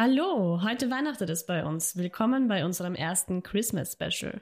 Hallo, heute Weihnachtet es bei uns. Willkommen bei unserem ersten Christmas Special.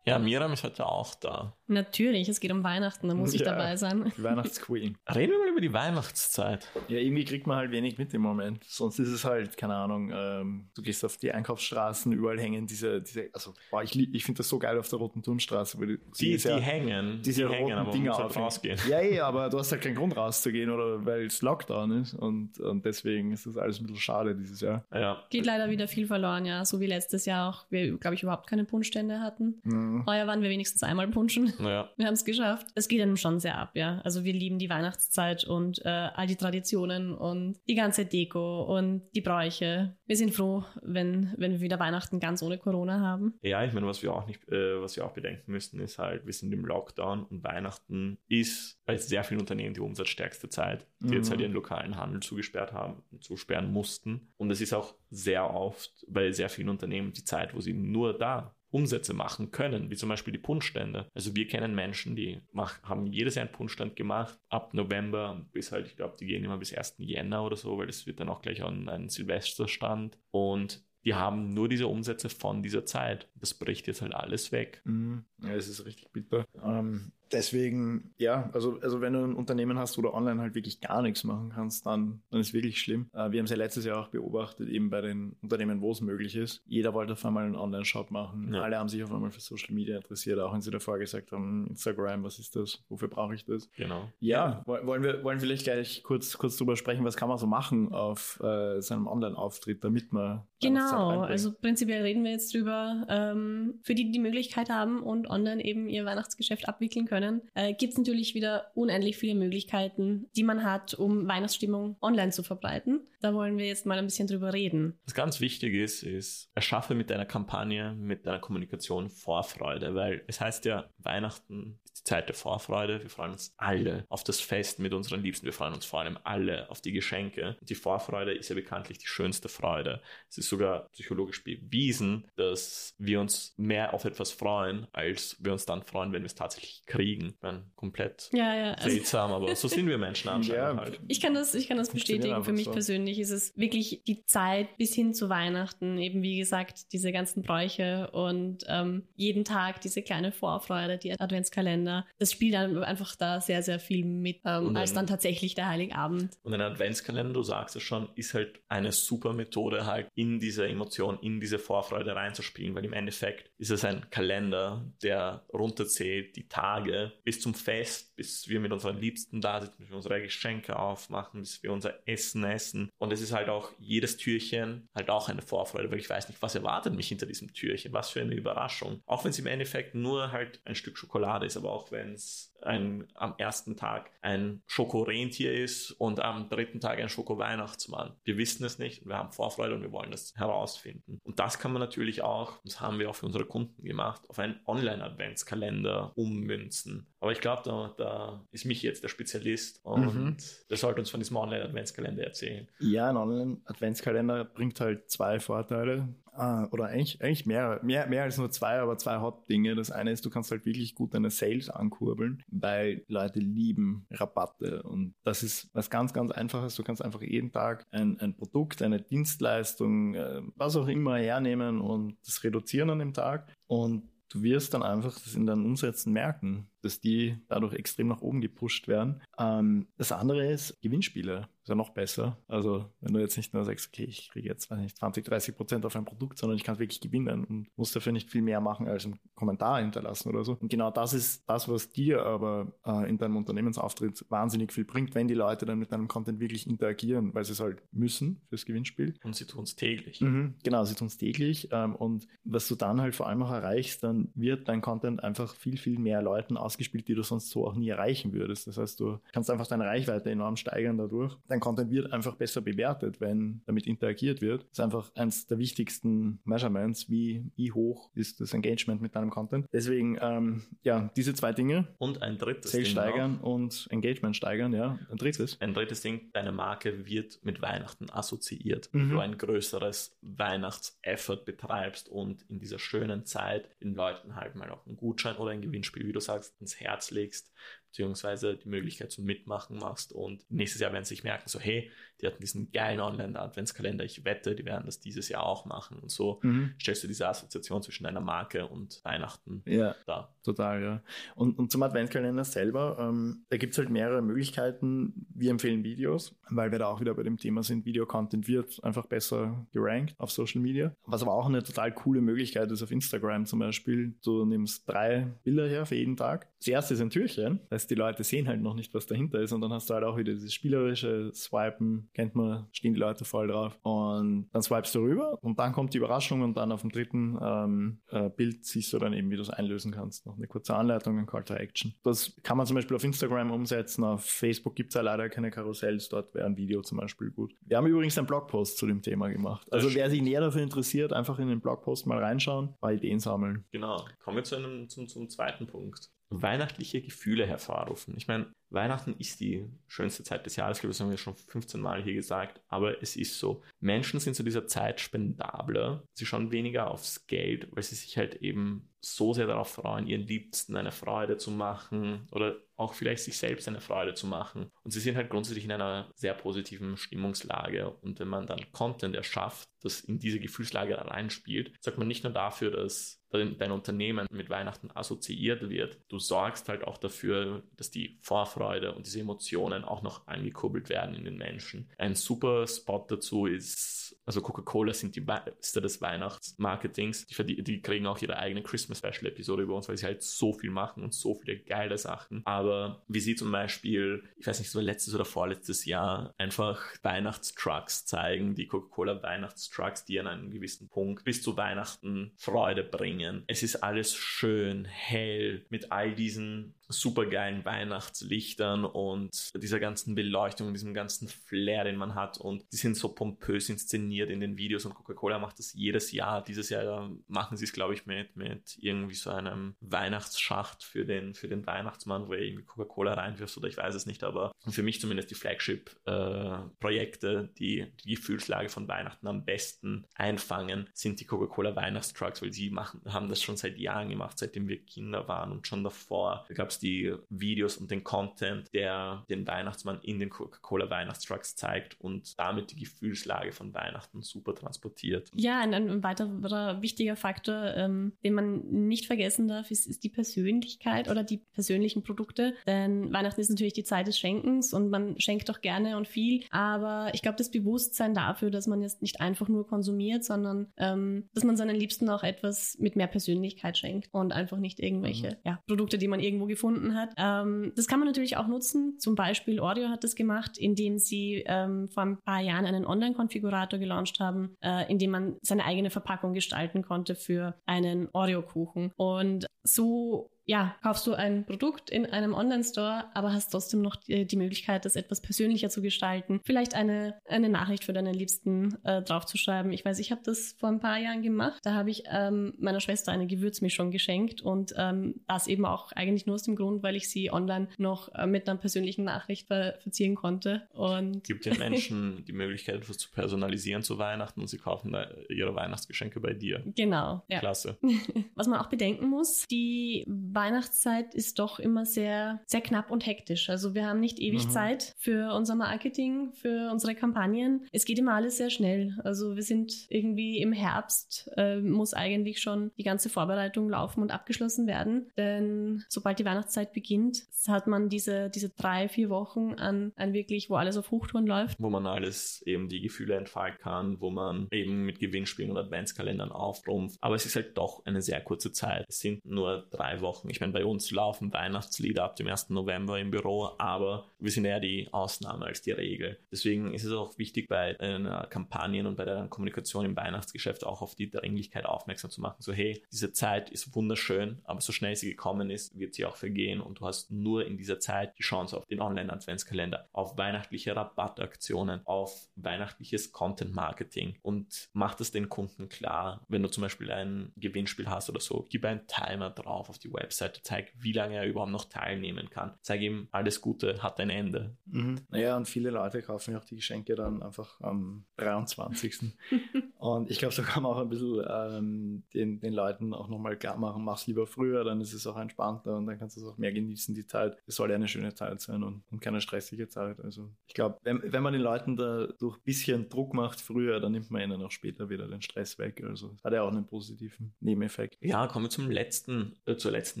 Ja, Miriam ist heute auch da. Natürlich, es geht um Weihnachten, da muss ich Ja. dabei sein. Die Weihnachtsqueen. Reden wir mal über die Weihnachtszeit. Ja, irgendwie kriegt man halt wenig mit im Moment. Sonst ist es halt, keine Ahnung, ähm, du gehst auf die Einkaufsstraßen, überall hängen diese, diese also, boah, ich, ich finde das so geil auf der Roten Turmstraße. Weil Die, ist ja- die hängen, diese die hängen, roten aber man Dinger halt rausgehen. Ja, ja, aber du hast halt keinen Grund rauszugehen, oder weil es Lockdown ist. Und, und deswegen ist das alles ein bisschen schade dieses Jahr. Ja, Geht leider wieder viel verloren, ja. So wie letztes Jahr auch, wir, glaube ich, überhaupt keine Punschstände hatten. Heuer waren wir wenigstens einmal punschen. ja. Wir haben es geschafft. Es geht einem schon sehr ab, ja. Also wir lieben die Weihnachtszeit und äh, all die Traditionen und die ganze Deko und die Bräuche. Wir sind froh, wenn, wenn wir wieder Weihnachten ganz ohne Corona haben. Ja, ich meine, was wir auch nicht, äh, was wir auch bedenken müssen, ist halt, wir sind im Lockdown und Weihnachten ist bei sehr vielen Unternehmen die umsatzstärkste Zeit, die jetzt Mhm. halt ihren lokalen Handel zugesperrt haben und zusperren mussten. Und es ist auch sehr oft bei sehr vielen Unternehmen die Zeit, wo sie nur da Umsätze machen können, wie zum Beispiel die Punschstände. Also wir kennen Menschen, die mach, haben jedes Jahr einen Punschstand gemacht, ab November bis halt, ich glaube, die gehen immer bis 1. Jänner oder so, weil das wird dann auch gleich ein, ein Silvesterstand. Und die haben nur diese Umsätze von dieser Zeit. Das bricht jetzt halt alles weg. Mhm. Ja, es ist richtig bitter. Ähm, deswegen, ja, also, also wenn du ein Unternehmen hast, wo du online halt wirklich gar nichts machen kannst, dann, dann ist es wirklich schlimm. Äh, wir haben es ja letztes Jahr auch beobachtet, eben bei den Unternehmen, wo es möglich ist. Jeder wollte auf einmal einen Online-Shop machen. Ja. Alle haben sich auf einmal für Social Media interessiert, auch wenn sie davor gesagt haben, Instagram, was ist das? Wofür brauche ich das? Genau. Ja, woll- wollen wir wollen vielleicht gleich kurz, kurz drüber sprechen, was kann man so machen auf äh, seinem Online-Auftritt, damit man Genau, also prinzipiell reden wir jetzt drüber. Ähm, für die, die die Möglichkeit haben und online eben ihr Weihnachtsgeschäft abwickeln können, äh, gibt es natürlich wieder unendlich viele Möglichkeiten, die man hat, um Weihnachtsstimmung online zu verbreiten. Da wollen wir jetzt mal ein bisschen drüber reden. Was ganz wichtig ist, ist, erschaffe mit deiner Kampagne, mit deiner Kommunikation Vorfreude, weil es heißt ja, Weihnachten ist die Zeit der Vorfreude. Wir freuen uns alle auf das Fest mit unseren Liebsten. Wir freuen uns vor allem alle auf die Geschenke. Und die Vorfreude ist ja bekanntlich die schönste Freude. Es ist sogar psychologisch bewiesen, dass wir uns mehr auf etwas freuen, als wir uns dann freuen, wenn wir es tatsächlich kriegen. Ich meine, komplett Ja, ja. Also seltsam, aber so sind wir Menschen anscheinend Ja. halt. Ich kann das, ich kann das bestätigen. Für mich so. persönlich ist es wirklich die Zeit bis hin zu Weihnachten, eben wie gesagt, diese ganzen Bräuche und ähm, jeden Tag diese kleine Vorfreude, die Adventskalender. Das spielt dann einfach da sehr, sehr viel mit, ähm, als dann- dann tatsächlich der Heiligabend. Und ein Adventskalender, du sagst es schon, ist halt eine super Methode, halt in diese Emotion, in diese Vorfreude reinzuspielen, weil im Endeffekt ist es ein Kalender, der runterzählt die Tage bis zum Fest, bis wir mit unseren Liebsten da sitzen, bis wir unsere Geschenke aufmachen, bis wir unser Essen essen. Und es ist halt auch jedes Türchen halt auch eine Vorfreude, weil ich weiß nicht, was erwartet mich hinter diesem Türchen, was für eine Überraschung. Auch wenn es im Endeffekt nur halt ein Stück Schokolade ist, aber auch wenn es ein, am ersten Tag ein Schokorentier ist und am dritten Tag ein Schoko-Weihnachtsmann. Wir wissen es nicht und wir haben Vorfreude und wir wollen das herausfinden. Und das kann man natürlich auch, das haben wir auch für unsere Kunden gemacht, auf einen Online-Adventskalender ummünzen. Aber ich glaube, da, da ist mich jetzt der Spezialist und Mhm. der sollte uns von diesem Online-Adventskalender erzählen. Ja, ein Online-Adventskalender bringt halt zwei Vorteile. Ah, oder eigentlich, eigentlich mehr, mehr, mehr als nur zwei, aber zwei Hauptdinge. Das eine ist, du kannst halt wirklich gut deine Sales ankurbeln, weil Leute lieben Rabatte. Und das ist was ganz, ganz Einfaches. Du kannst einfach jeden Tag ein, ein Produkt, eine Dienstleistung, äh, was auch immer hernehmen und das reduzieren an dem Tag. Und du wirst dann einfach das in deinen Umsätzen merken, dass die dadurch extrem nach oben gepusht werden. Ähm, das andere ist Gewinnspiele. Ist ja noch besser. Also, wenn du jetzt nicht nur sagst, okay, ich kriege jetzt weiß nicht, 20, 30 Prozent auf ein Produkt, sondern ich kann wirklich gewinnen und muss dafür nicht viel mehr machen, als einen Kommentar hinterlassen oder so. Und genau das ist das, was dir aber äh, in deinem Unternehmensauftritt wahnsinnig viel bringt, wenn die Leute dann mit deinem Content wirklich interagieren, weil sie es halt müssen fürs Gewinnspiel. Und sie tun es täglich. Mhm, genau, sie tun es täglich. Ähm, und was du dann halt vor allem auch erreichst, dann wird dein Content einfach viel, viel mehr Leuten ausgespielt, die du sonst so auch nie erreichen würdest. Das heißt, du kannst einfach deine Reichweite enorm steigern dadurch. Dein Content wird einfach besser bewertet, wenn damit interagiert wird. Das ist einfach eines der wichtigsten Measurements, wie, wie hoch ist das Engagement mit deinem Content. Deswegen, ähm, ja, diese zwei Dinge, Und ein drittes Sales Ding noch. steigern und Engagement steigern, ja. Ein drittes. Ein drittes Ding, deine Marke wird mit Weihnachten assoziiert. Mhm. Wenn du ein größeres Weihnachtseffort betreibst und in dieser schönen Zeit den Leuten halt mal auch einen Gutschein oder ein Gewinnspiel, wie du sagst, ins Herz legst, beziehungsweise die Möglichkeit zum Mitmachen machst und nächstes Jahr werden sie sich merken, so hey, die hatten diesen geilen Online-Adventskalender, ich wette, die werden das dieses Jahr auch machen und so mhm. stellst du diese Assoziation zwischen deiner Marke und Weihnachten ja, da. Total, ja. Und, und zum Adventskalender selber, ähm, da gibt es halt mehrere Möglichkeiten. Wir empfehlen Videos, weil wir da auch wieder bei dem Thema sind, Videocontent wird einfach besser gerankt auf Social Media. Was aber auch eine total coole Möglichkeit ist auf Instagram zum Beispiel, du nimmst drei Bilder her für jeden Tag. Das erste ist ein Türchen, das heißt, die Leute sehen halt noch nicht, was dahinter ist und dann hast du halt auch wieder dieses spielerische Swipen, kennt man, stehen die Leute voll drauf und dann swipest du rüber und dann kommt die Überraschung und dann auf dem dritten ähm, äh, Bild siehst du dann eben, wie du es einlösen kannst. Noch eine kurze Anleitung, ein Call to Action. Das kann man zum Beispiel auf Instagram umsetzen, auf Facebook gibt es ja leider keine Karussells, dort wäre ein Video zum Beispiel gut. Wir haben übrigens einen Blogpost zu dem Thema gemacht. Also wer sich näher dafür interessiert, einfach in den Blogpost mal reinschauen, paar Ideen sammeln. Genau. Kommen wir zu einem, zum, zum zweiten Punkt. Weihnachtliche Gefühle hervorrufen. Ich meine, Weihnachten ist die schönste Zeit des Jahres, glaube ich, das haben wir schon 15 Mal hier gesagt, aber es ist so. Menschen sind zu dieser Zeit spendabler. Sie schauen weniger aufs Geld, weil sie sich halt eben so sehr darauf freuen, ihren Liebsten eine Freude zu machen oder auch vielleicht sich selbst eine Freude zu machen. Und sie sind halt grundsätzlich in einer sehr positiven Stimmungslage. Und wenn man dann Content erschafft, das in diese Gefühlslage reinspielt, sagt man nicht nur dafür, dass dein Unternehmen mit Weihnachten assoziiert wird, du sorgst halt auch dafür, dass die Vorfreude und diese Emotionen auch noch angekurbelt werden in den Menschen. Ein super Spot dazu ist, also Coca-Cola sind die Meister des Weihnachtsmarketings. Die, die kriegen auch ihre eigene Christmas Special Episode über uns, weil sie halt so viel machen und so viele geile Sachen. Aber wie sie zum Beispiel, ich weiß nicht, so letztes oder vorletztes Jahr einfach Weihnachtstrucks zeigen, die Coca-Cola Weihnachtstrucks, die an einem gewissen Punkt bis zu Weihnachten Freude bringen. Es ist alles schön, hell, mit all diesen supergeilen Weihnachtslichtern und dieser ganzen Beleuchtung, diesem ganzen Flair, den man hat. Und die sind so pompös inszeniert in den Videos und Coca-Cola macht das jedes Jahr. Dieses Jahr machen sie es, glaube ich, mit, mit irgendwie so einem Weihnachtsschacht für den, für den Weihnachtsmann, wo er irgendwie Coca-Cola reinwirft oder ich weiß es nicht, aber für mich zumindest die Flagship-Projekte, äh, die die Gefühlslage von Weihnachten am besten einfangen, sind die Coca-Cola Weihnachtstrucks, weil sie machen, haben das schon seit Jahren gemacht, seitdem wir Kinder waren und schon davor gab es die Videos und den Content, der den Weihnachtsmann in den Coca-Cola Weihnachtstrucks zeigt und damit die Gefühlslage von Weihnachten super transportiert. Ja, ein, ein weiterer wichtiger Faktor, ähm, den man nicht vergessen darf, ist, ist die Persönlichkeit oder die persönlichen Produkte. Denn Weihnachten ist natürlich die Zeit des Schenkens und man schenkt doch gerne und viel. Aber ich glaube, das Bewusstsein dafür, dass man jetzt nicht einfach nur konsumiert, sondern ähm, dass man seinen Liebsten auch etwas mit mehr Persönlichkeit schenkt und einfach nicht irgendwelche mhm. ja, Produkte, die man irgendwo gefunden gefunden hat. Ähm, das kann man natürlich auch nutzen. Zum Beispiel Audio hat das gemacht, indem sie ähm, vor ein paar Jahren einen Online-Konfigurator gelauncht haben, äh, in dem man seine eigene Verpackung gestalten konnte für einen Oreo-Kuchen. Und so ja, kaufst du ein Produkt in einem Online-Store, aber hast trotzdem noch die, die, Möglichkeit, das etwas persönlicher zu gestalten. Vielleicht eine, eine Nachricht für deinen Liebsten äh, draufzuschreiben. Ich weiß, ich habe das vor ein paar Jahren gemacht. Da habe ich ähm, meiner Schwester eine Gewürzmischung geschenkt und ähm, das eben auch eigentlich nur aus dem Grund, weil ich sie online noch äh, mit einer persönlichen Nachricht ver verzieren konnte. Und Gibt den Menschen die Möglichkeit, etwas zu personalisieren zu Weihnachten und sie kaufen ihre Weihnachtsgeschenke bei dir. Genau. Ja. Klasse. Was man auch bedenken muss, die Weihnachtszeit ist doch immer sehr, sehr knapp und hektisch. Also wir haben nicht ewig mhm. Zeit für unser Marketing, für unsere Kampagnen. Es geht immer alles sehr schnell. Also wir sind irgendwie im Herbst, äh, muss eigentlich schon die ganze Vorbereitung laufen und abgeschlossen werden. Denn sobald die Weihnachtszeit beginnt, hat man diese, diese drei, vier Wochen an, an wirklich, wo alles auf Hochtouren läuft. Wo man alles eben die Gefühle entfalten kann, wo man eben mit Gewinnspielen und Adventskalendern aufrumpft. Aber es ist halt doch eine sehr kurze Zeit. Es sind nur drei Wochen Wochen. Ich meine, bei uns laufen Weihnachtslieder ab dem 1. November im Büro, aber wir sind eher die Ausnahme als die Regel. Deswegen ist es auch wichtig, bei einer Kampagne und bei der Kommunikation im Weihnachtsgeschäft auch auf die Dringlichkeit aufmerksam zu machen. So, hey, diese Zeit ist wunderschön, aber so schnell sie gekommen ist, wird sie auch vergehen und du hast nur in dieser Zeit die Chance auf den Online-Adventskalender, auf weihnachtliche Rabattaktionen, auf weihnachtliches Content-Marketing und mach das den Kunden klar. Wenn du zum Beispiel ein Gewinnspiel hast oder so, gib einen Timer drauf auf die Website Webseite, zeig, wie lange er überhaupt noch teilnehmen kann. Zeig ihm, alles Gute hat ein Ende. Mhm. Naja, und viele Leute kaufen ja auch die Geschenke dann einfach am 23. Und ich glaube, so kann man auch ein bisschen ähm, den, den Leuten auch nochmal klar machen, mach's lieber früher, dann ist es auch entspannter und dann kannst du es auch mehr genießen, die Zeit. Es soll ja eine schöne Zeit sein und, und keine stressige Zeit. Also ich glaube, wenn, wenn man den Leuten dadurch ein bisschen Druck macht früher, dann nimmt man ihnen auch später wieder den Stress weg. Also hat ja auch einen positiven Nebeneffekt. Ja, kommen wir zum letzten, äh, zur letzten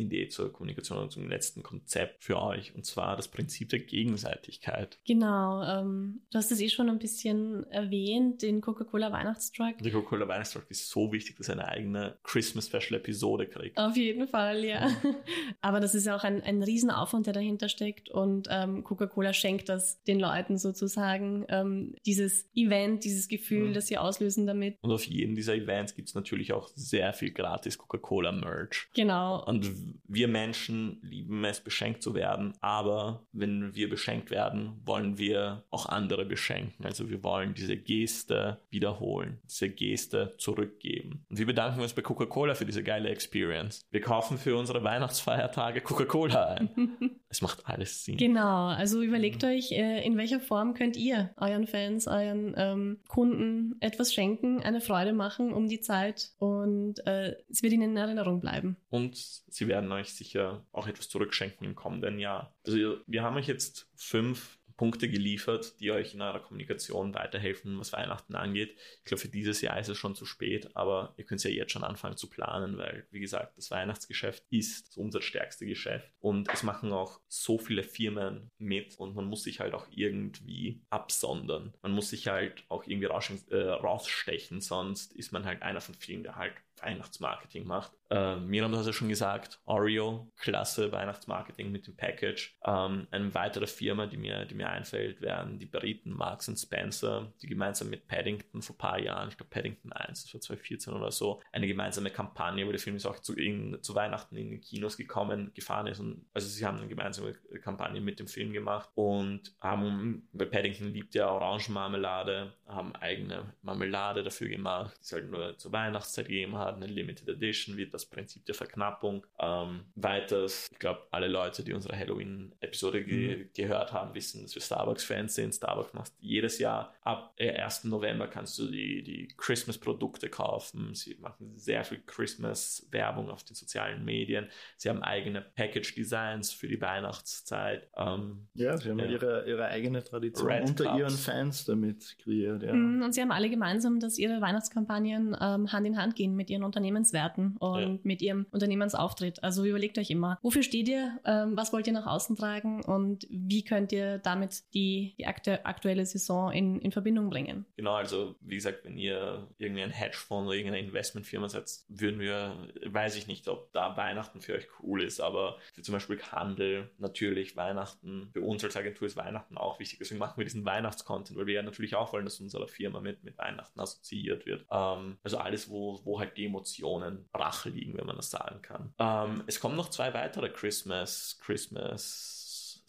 Idee zur Kommunikation und zum letzten Konzept für euch und zwar das Prinzip der Gegenseitigkeit. Genau, ähm, du hast es eh schon ein bisschen erwähnt, den Coca-Cola Weihnachtstruck. Der Coca-Cola Weihnachtstruck ist so wichtig, dass er eine eigene Christmas Special Episode kriegt. Auf jeden Fall, ja. Aber das ist ja auch ein, ein Riesenaufwand, der dahinter steckt und ähm, Coca-Cola schenkt das den Leuten sozusagen, ähm, dieses Event, dieses Gefühl, Mhm. das sie auslösen damit. Und auf jedem dieser Events gibt es natürlich auch sehr viel gratis Coca-Cola-Merch. Genau. Und wir Menschen lieben es, beschenkt zu werden, aber wenn wir beschenkt werden, wollen wir auch andere beschenken. Also wir wollen diese Geste wiederholen, diese Geste zurückgeben. Und wir bedanken uns bei Coca-Cola für diese geile Experience. Wir kaufen für unsere Weihnachtsfeiertage Coca-Cola ein. es macht alles Sinn. Genau, also überlegt euch, äh, in welcher Form könnt ihr euren Fans, euren ähm, Kunden etwas schenken, eine Freude machen um die Zeit und äh, es wird ihnen in Erinnerung bleiben. Und sie werden euch sicher auch etwas zurückschenken im kommenden Jahr. Also wir haben euch jetzt fünf Punkte geliefert, die euch in eurer Kommunikation weiterhelfen, was Weihnachten angeht. Ich glaube, für dieses Jahr ist es schon zu spät, aber ihr könnt ja jetzt schon anfangen zu planen, weil, wie gesagt, das Weihnachtsgeschäft ist das umsatzstärkste Geschäft und es machen auch so viele Firmen mit und man muss sich halt auch irgendwie absondern. Man muss sich halt auch irgendwie äh, rausstechen, sonst ist man halt einer von vielen, der halt Weihnachtsmarketing macht. Äh, Miriam, du hast ja schon gesagt, Oreo, klasse Weihnachtsmarketing mit dem Package. Ähm, eine weitere Firma, die mir, die mir einfällt, wären die Briten Marks Spencer, die gemeinsam mit Paddington vor ein paar Jahren, ich glaube Paddington 1, das war 2014 oder so, eine gemeinsame Kampagne, wo der Film ist auch zu, in, zu Weihnachten in die Kinos gekommen, gefahren ist. Und, also sie haben eine gemeinsame Kampagne mit dem Film gemacht und haben, weil Paddington liebt ja Orangenmarmelade, haben eigene Marmelade dafür gemacht, die es halt nur zur Weihnachtszeit gegeben hat, eine Limited Edition, wird das Prinzip der Verknappung. Ähm, weiters, ich glaube, alle Leute, die unsere Halloween-Episode ge gehört haben, wissen, dass wir Starbucks-Fans sind. Starbucks macht jedes Jahr ab äh, 1. November kannst du die, die Christmas-Produkte kaufen. Sie machen sehr viel Christmas-Werbung auf den sozialen Medien. Sie haben eigene Package-Designs für die Weihnachtszeit. Ähm, Ja, sie haben Ja. Ihre, ihre eigene Tradition Red unter Cups. ihren Fans damit kreiert. Ja. Mm, Und sie haben alle gemeinsam, dass ihre Weihnachtskampagnen ähm, Hand in Hand gehen mit ihren Unternehmenswerten und Ja. mit ihrem Unternehmensauftritt. Also überlegt euch immer, wofür steht ihr, ähm, was wollt ihr nach außen tragen und wie könnt ihr damit die, die aktu aktuelle Saison in, in Verbindung bringen. Genau, also wie gesagt, wenn ihr irgendwie ein Hedgefonds oder irgendeine Investmentfirma seid, würden wir, weiß ich nicht, ob da Weihnachten für euch cool ist, aber für zum Beispiel Handel natürlich Weihnachten, für uns als Agentur ist Weihnachten auch wichtig, deswegen machen wir diesen Weihnachtscontent, weil wir ja natürlich auch wollen, dass unsere Firma mit, mit Weihnachten assoziiert wird. Ähm, also alles, wo, wo halt die Emotionen brach liegen, wenn man das sagen kann. Ähm, es kommen noch zwei weitere Christmas, Christmas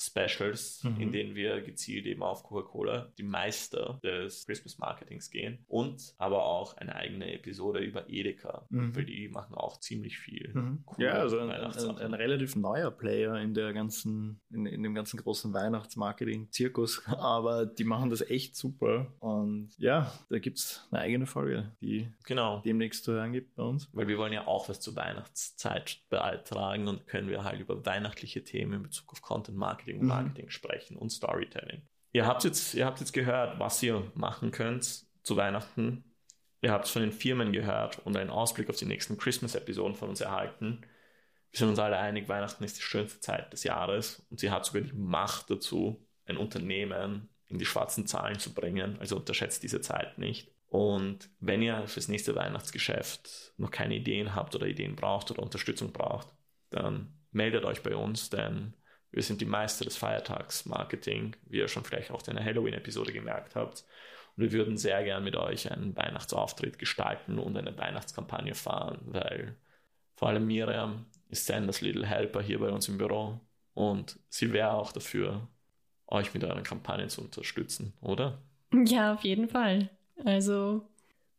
Specials, Mhm. in denen wir gezielt eben auf Coca-Cola, die Meister des Christmas Marketings gehen und aber auch eine eigene Episode über Edeka, Mhm. weil die machen auch ziemlich viel. Mhm. Ja, also ein, ein, ein relativ neuer Player in der ganzen, in, in dem ganzen großen Weihnachtsmarketing-Zirkus, aber die machen das echt super. Und ja, da gibt es eine eigene Folge, die Genau. demnächst zu hören gibt bei uns. Weil wir wollen ja auch was zur Weihnachtszeit beitragen und können wir halt über weihnachtliche Themen in Bezug auf Content Marketing und Mhm. Marketing sprechen und Storytelling. Ihr habt jetzt, ihr habt jetzt gehört, was ihr machen könnt zu Weihnachten. Ihr habt von den Firmen gehört und einen Ausblick auf die nächsten Christmas-Episoden von uns erhalten. Wir sind uns alle einig, Weihnachten ist die schönste Zeit des Jahres und sie hat sogar die Macht dazu, ein Unternehmen in die schwarzen Zahlen zu bringen. Also unterschätzt diese Zeit nicht. Und wenn ihr fürs nächste Weihnachtsgeschäft noch keine Ideen habt oder Ideen braucht oder Unterstützung braucht, dann meldet euch bei uns, denn wir sind die Meister des Feiertagsmarketing, wie ihr schon vielleicht auch in der Halloween-Episode gemerkt habt. Und wir würden sehr gern mit euch einen Weihnachtsauftritt gestalten und eine Weihnachtskampagne fahren, weil vor allem Miriam ist Sanders Little Helper hier bei uns im Büro und sie wäre auch dafür, euch mit euren Kampagnen zu unterstützen, oder? Ja, auf jeden Fall. Also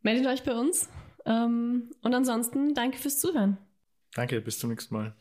meldet euch bei uns. Ähm, und ansonsten danke fürs Zuhören. Danke, bis zum nächsten Mal.